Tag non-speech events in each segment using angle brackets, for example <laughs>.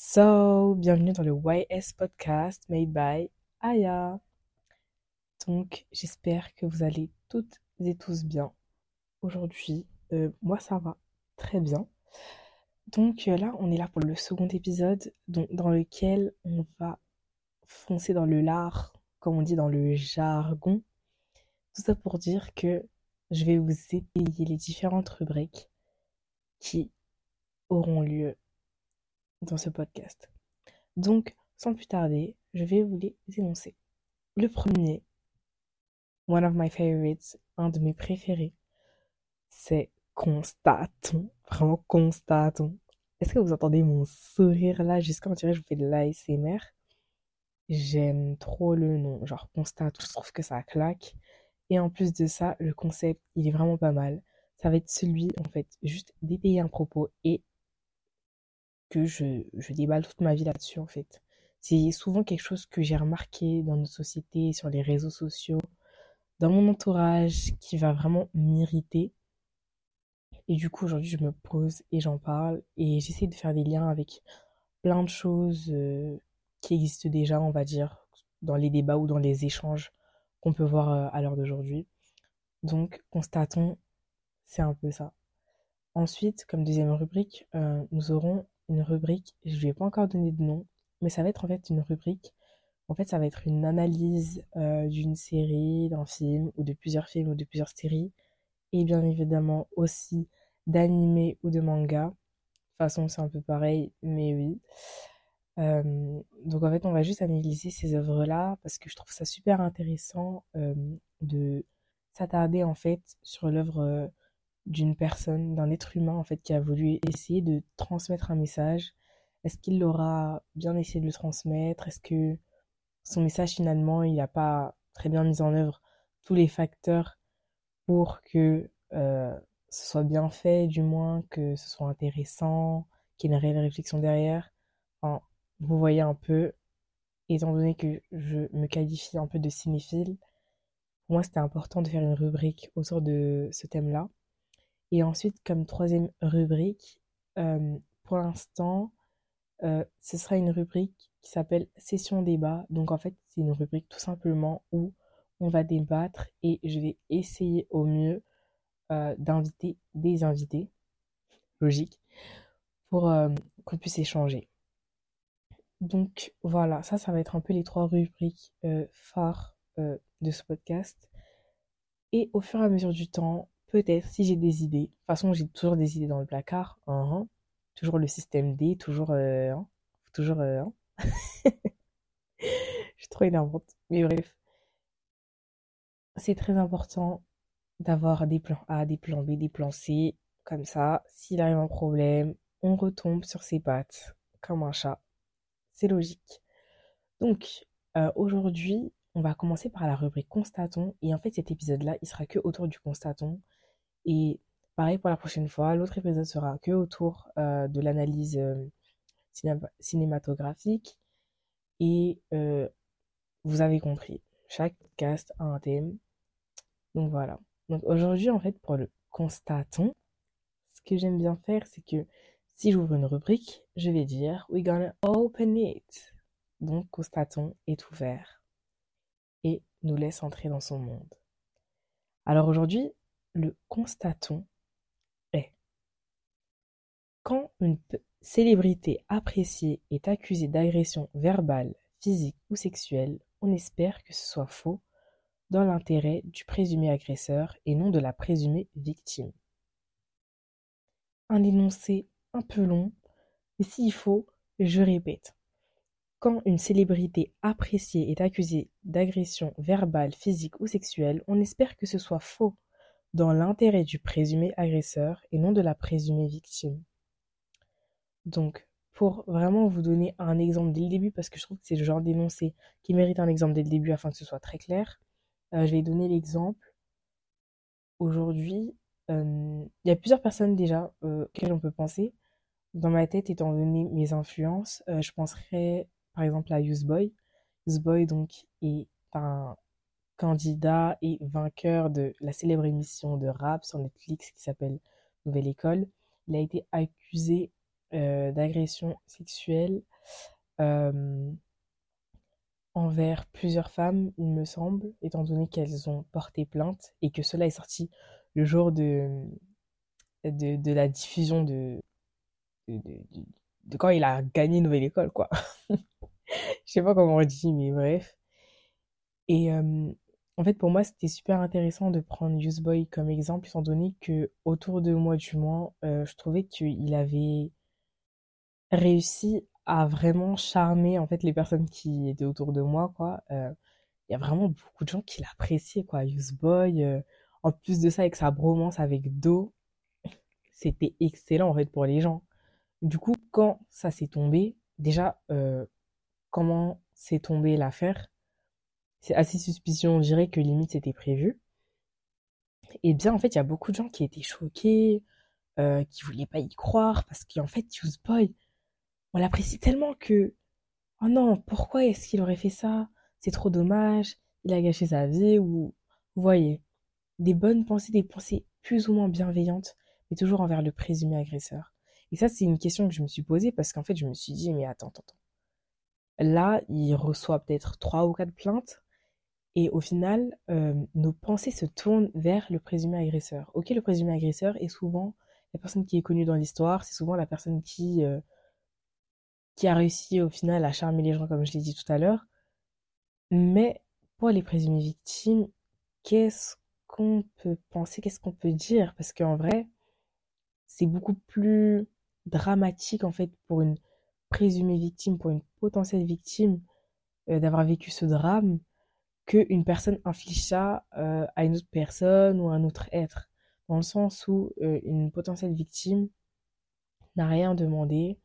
So, bienvenue dans le YS podcast made by Aya. Donc, j'espère que vous allez toutes et tous bien. Aujourd'hui, euh, moi ça va très bien. Donc euh, là, on est là pour le second épisode dans lequel on va foncer dans le lard, comme on dit dans le jargon. Tout ça pour dire que je vais vous étayer les différentes rubriques qui auront lieu dans ce podcast. Donc, sans plus tarder, je vais vous les énoncer. Le premier, one of my favorites, un de mes préférés, c'est constatons, vraiment constatons. Est-ce que vous entendez mon sourire là? Jusqu'à dirait je vous fais de l'ASMR. J'aime trop le nom, genre constate, je trouve que ça claque. Et en plus de ça, le concept, il est vraiment pas mal. Ça va être celui, en fait, juste d'étayer un propos et que je, déballe toute ma vie là-dessus, en fait. C'est souvent quelque chose que j'ai remarqué dans notre société, sur les réseaux sociaux, dans mon entourage, qui va vraiment m'irriter. Et du coup, aujourd'hui, je me pose et j'en parle et j'essaie de faire des liens avec plein de choses euh, qui existent déjà, on va dire, dans les débats ou dans les échanges qu'on peut voir euh, à l'heure d'aujourd'hui. Donc, constatons, c'est un peu ça. Ensuite, comme deuxième rubrique, euh, nous aurons une rubrique, je ne vais pas encore donner de nom, mais ça va être en fait une rubrique. En fait, ça va être une analyse d'une série, d'un film, ou de plusieurs films, ou de plusieurs séries, et bien évidemment aussi d'anime ou de manga. De toute façon, c'est un peu pareil, mais oui. Euh, donc en fait, on va juste analyser ces œuvres-là parce que je trouve ça super intéressant euh, de s'attarder en fait sur l'œuvre euh, d'une personne, d'un être humain en fait qui a voulu essayer de transmettre un message. Est-ce qu'il l'aura bien essayé de le transmettre? Est-ce que son message finalement il n'a pas très bien mis en œuvre tous les facteurs pour que ce soit bien fait, du moins, que ce soit intéressant, qu'il y ait une réelle réflexion derrière? Enfin, vous voyez un peu, étant donné que je me qualifie un peu de cinéphile, pour moi c'était important de faire une rubrique autour de ce thème-là. Et ensuite, comme troisième rubrique, euh, pour l'instant, euh, ce sera une rubrique qui s'appelle Session débat. Donc en fait, c'est une rubrique tout simplement où on va débattre et je vais essayer au mieux euh, d'inviter des invités, logique, pour qu'on puisse échanger. Donc voilà, ça, ça va être un peu les trois rubriques phares de ce podcast. Et au fur et à mesure du temps, peut-être si j'ai des idées, de toute façon j'ai toujours des idées dans le placard, hein, hein. toujours le système D, toujours... Hein, toujours... <laughs> je suis trop énervante. Mais bref, c'est très important d'avoir des plans A, des plans B, des plans C. Comme ça, s'il arrive un problème, on retombe sur ses pattes, comme un chat. C'est logique. Donc, euh, aujourd'hui, on va commencer par la rubrique constatons. Et en fait, cet épisode-là, il sera que autour du constatons. Et pareil pour la prochaine fois, l'autre épisode sera que autour euh, de l'analyse euh, cinématographique. Et vous avez compris, chaque cast a un thème. Donc voilà. Donc aujourd'hui, en fait, pour le constatons, ce que j'aime bien faire, c'est que si j'ouvre une rubrique, je vais dire We're gonna open it. Donc constatons est ouvert et nous laisse entrer dans son monde. Alors aujourd'hui, le constatons est quand une célébrité appréciée est accusée d'agression verbale, physique ou sexuelle, on espère que ce soit faux dans l'intérêt du présumé agresseur et non de la présumée victime. Un énoncé un peu long, mais s'il faut, je répète. Quand une célébrité appréciée est accusée d'agression verbale, physique ou sexuelle, on espère que ce soit faux dans l'intérêt du présumé agresseur et non de la présumée victime. Donc, pour vraiment vous donner un exemple dès le début, parce que je trouve que c'est le genre d'énoncé qui mérite un exemple dès le début afin que ce soit très clair, euh, je vais donner l'exemple. Aujourd'hui, euh, il y a plusieurs personnes déjà euh, auxquelles on peut penser. Dans ma tête, étant donné mes influences, je penserais par exemple à Useboy. Useboy donc est un candidat et vainqueur de la célèbre émission de rap sur Netflix qui s'appelle Nouvelle École. Il a été accusé d'agression sexuelle envers plusieurs femmes, il me semble, étant donné qu'elles ont porté plainte et que cela est sorti le jour de, de, la diffusion de de, quand il a gagné Nouvelle École, quoi. <laughs> Je sais pas comment on dit, mais bref. Et en fait, pour moi, c'était super intéressant de prendre Useboy comme exemple, étant donné que autour de moi, du moins, euh, je trouvais qu'il avait réussi à vraiment charmer en fait les personnes qui étaient autour de moi, quoi. Euh, il y a vraiment beaucoup de gens qui l'appréciaient, quoi. Useboy, euh, en plus de ça, avec sa bromance avec Do, c'était excellent en fait pour les gens. Du coup, quand ça s'est tombé, déjà, comment s'est tombé l'affaire? C'est assez suspicieux, on dirait que limite c'était prévu. Et bien en fait, il y a beaucoup de gens qui étaient choqués, euh, qui voulaient pas y croire, parce qu'en fait, Boy, on l'apprécie tellement que, oh non, pourquoi est-ce qu'il aurait fait ça? C'est trop dommage, il a gâché sa vie, ou, vous voyez, des bonnes pensées, des pensées plus ou moins bienveillantes, mais toujours envers le présumé agresseur. Et ça, c'est une question que je me suis posée parce qu'en fait, je me suis dit, mais attends, attends. Là, il reçoit peut-être trois ou quatre plaintes. Et au final, euh, nos pensées se tournent vers le présumé agresseur. Ok, le présumé agresseur est souvent la personne qui est connue dans l'histoire, c'est souvent la personne qui, euh, qui a réussi au final à charmer les gens, comme je l'ai dit tout à l'heure. Mais pour les présumées victimes, qu'est-ce qu'on peut penser, qu'est-ce qu'on peut dire? Parce qu'en vrai, c'est beaucoup plus dramatique en fait pour une présumée victime, pour une potentielle victime, euh, d'avoir vécu ce drame qu'une personne inflige ça euh, à une autre personne ou à un autre être. Dans le sens où euh, une potentielle victime n'a rien demandé.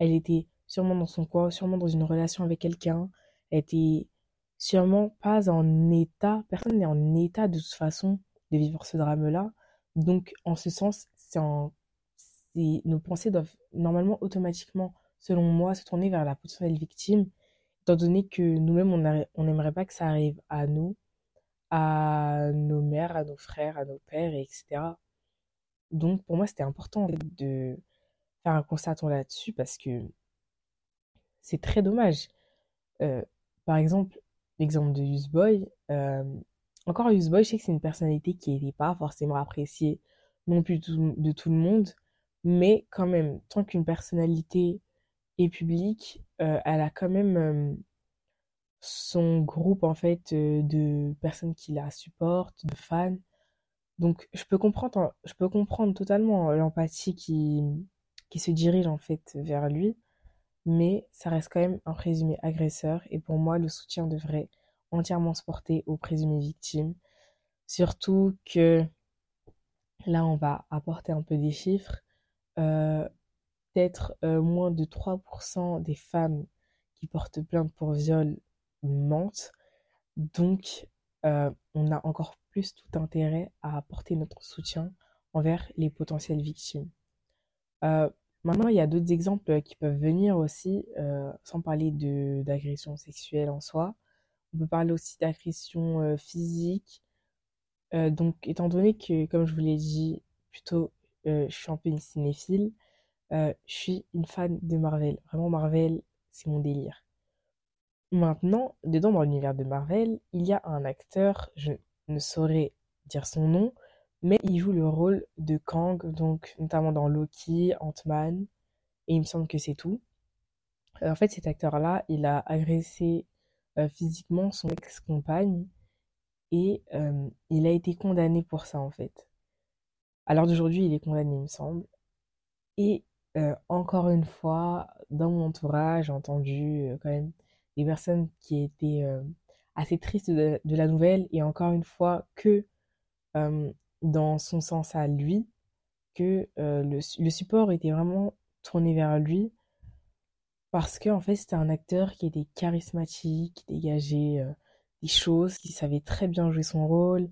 Elle était sûrement dans son coin, sûrement dans une relation avec quelqu'un. Elle était sûrement pas en état, personne n'est en état de toute façon de vivre ce drame-là. Donc, en ce sens, nos pensées doivent normalement automatiquement, selon moi, se tourner vers la potentielle victime étant donné que nous-mêmes, on n'aimerait pas que ça arrive à nous, à nos mères, à nos frères, à nos pères, etc. Donc, pour moi, c'était important de faire un constat là-dessus parce que c'est très dommage. Euh, par exemple, l'exemple de Useboy. Euh, encore Useboy, je sais que c'est une personnalité qui n'était pas forcément appréciée non plus de tout le monde, mais quand même, tant qu'une personnalité est publique, euh, elle a quand même euh, son groupe en fait euh, de personnes qui la supportent, de fans. Donc je peux comprendre, je peux comprendre totalement l'empathie qui, qui se dirige en fait vers lui, mais ça reste quand même un présumé agresseur et pour moi le soutien devrait entièrement se porter aux présumées victimes. Surtout que là on va apporter un peu des chiffres. Peut-être moins de 3% des femmes qui portent plainte pour viol mentent. Donc, euh, on a encore plus tout intérêt à apporter notre soutien envers les potentielles victimes. Euh, maintenant, il y a d'autres exemples qui peuvent venir aussi, euh, sans parler d'agression sexuelle en soi. On peut parler aussi d'agression physique. donc, étant donné que, comme je vous l'ai dit plutôt, je suis un peu une cinéphile, je suis une fan de Marvel. Vraiment, Marvel, c'est mon délire. Maintenant, dedans dans l'univers de Marvel, il y a un acteur, je ne saurais dire son nom, mais il joue le rôle de Kang, donc notamment dans Loki, Ant-Man, et il me semble que c'est tout. Euh, en fait, cet acteur-là, il a agressé euh, physiquement son ex-compagne et euh, il a été condamné pour ça en fait. À l'heure d'aujourd'hui, il est condamné, il me semble. Et encore une fois, dans mon entourage, j'ai entendu quand même des personnes qui étaient euh, assez tristes de, la nouvelle et encore une fois que euh, dans son sens à lui, que euh, le, le, support était vraiment tourné vers lui parce qu'en en fait c'était un acteur qui était charismatique, qui dégageait des choses, qui savait très bien jouer son rôle.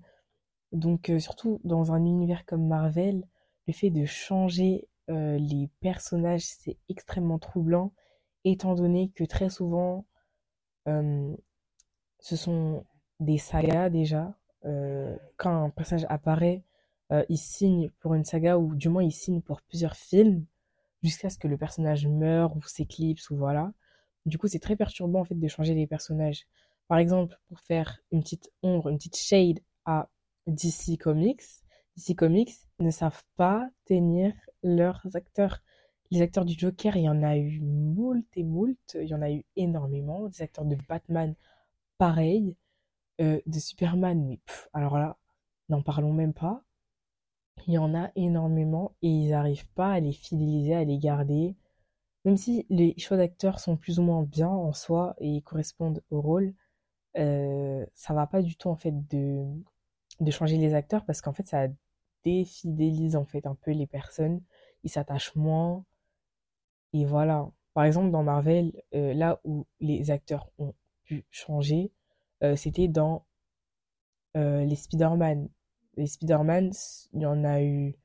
Donc surtout dans un univers comme Marvel, le fait de changer les personnages c'est extrêmement troublant étant donné que très souvent euh, ce sont des sagas déjà. Euh, quand un personnage apparaît, euh, il signe pour une saga ou du moins il signe pour plusieurs films jusqu'à ce que le personnage meure ou s'éclipse ou voilà. Du coup, c'est très perturbant en fait de changer les personnages. Par exemple, pour faire une petite ombre, une petite shade à DC Comics, DC Comics ne savent pas tenir leurs acteurs. Les acteurs du Joker, il y en a eu moult et moult, il y en a eu énormément. Des acteurs de Batman, pareil. Euh, de Superman, mais alors là, n'en parlons même pas. Il y en a énormément et ils n'arrivent pas à les fidéliser, à les garder. Même si les choix d'acteurs sont plus ou moins bien en soi et correspondent au rôle, euh, ça va pas du tout en fait de, de changer les acteurs parce qu'en fait ça défidélise en fait un peu les personnes, ils s'attachent moins et voilà. Par exemple dans Marvel, euh, là où les acteurs ont pu changer, euh, c'était dans les Spider-Man. Les Spider-Man, il y en a eu,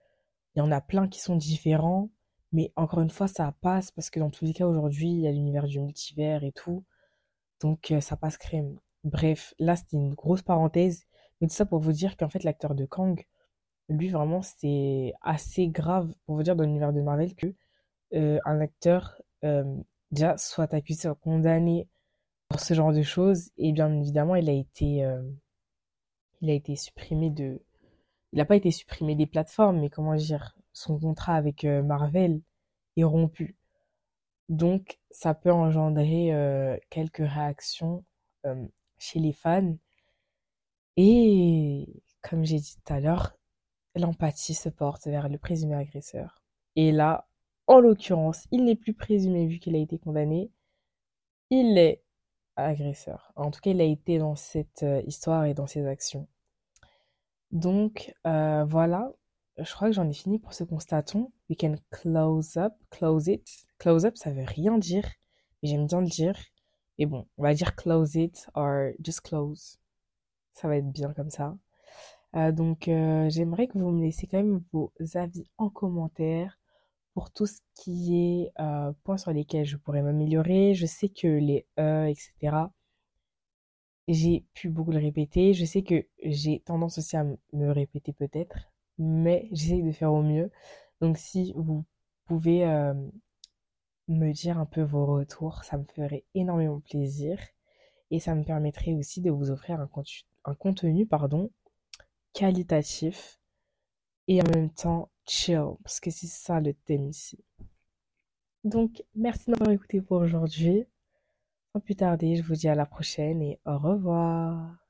il y en a plein qui sont différents, mais encore une fois, ça passe parce que dans tous les cas, aujourd'hui, il y a l'univers du multivers et tout. Donc, ça passe crème. Bref, là, c'était une grosse parenthèse. Mais tout ça pour vous dire qu'en fait, l'acteur de Kang, lui, vraiment, c'est assez grave pour vous dire dans l'univers de Marvel que euh, un acteur, euh, déjà, soit accusé, soit condamné pour ce genre de choses. Et bien évidemment, il a été, euh, il a été supprimé de. Il n'a pas été supprimé des plateformes, mais comment dire, son contrat avec Marvel est rompu. Donc, ça peut engendrer quelques réactions chez les fans. Et comme j'ai dit tout à l'heure, l'empathie se porte vers le présumé agresseur. Et là, en l'occurrence, il n'est plus présumé vu qu'il a été condamné. Il est agresseur. En tout cas, il a été dans cette euh, histoire et dans ses actions. Donc, euh, voilà. Je crois que j'en ai fini pour ce constaton. We can close up, close it. Close up, ça veut rien dire, mais j'aime bien le dire. Et bon, on va dire close it or just close. Ça va être bien comme ça. Euh, donc, euh, j'aimerais que vous me laissiez quand même vos avis en commentaire pour tout ce qui est euh, points sur lesquels je pourrais m'améliorer. Je sais que les E, etc., j'ai pu beaucoup le répéter. Je sais que j'ai tendance aussi à me répéter peut-être, mais j'essaie de faire au mieux. Donc, si vous pouvez me dire un peu vos retours. Ça me ferait énormément plaisir. Et ça me permettrait aussi de vous offrir un, contenu, un contenu pardon, qualitatif et en même temps chill. Parce que c'est ça le thème ici. Donc, merci de m'avoir écouté pour aujourd'hui. Sans plus tarder, je vous dis à la prochaine et au revoir.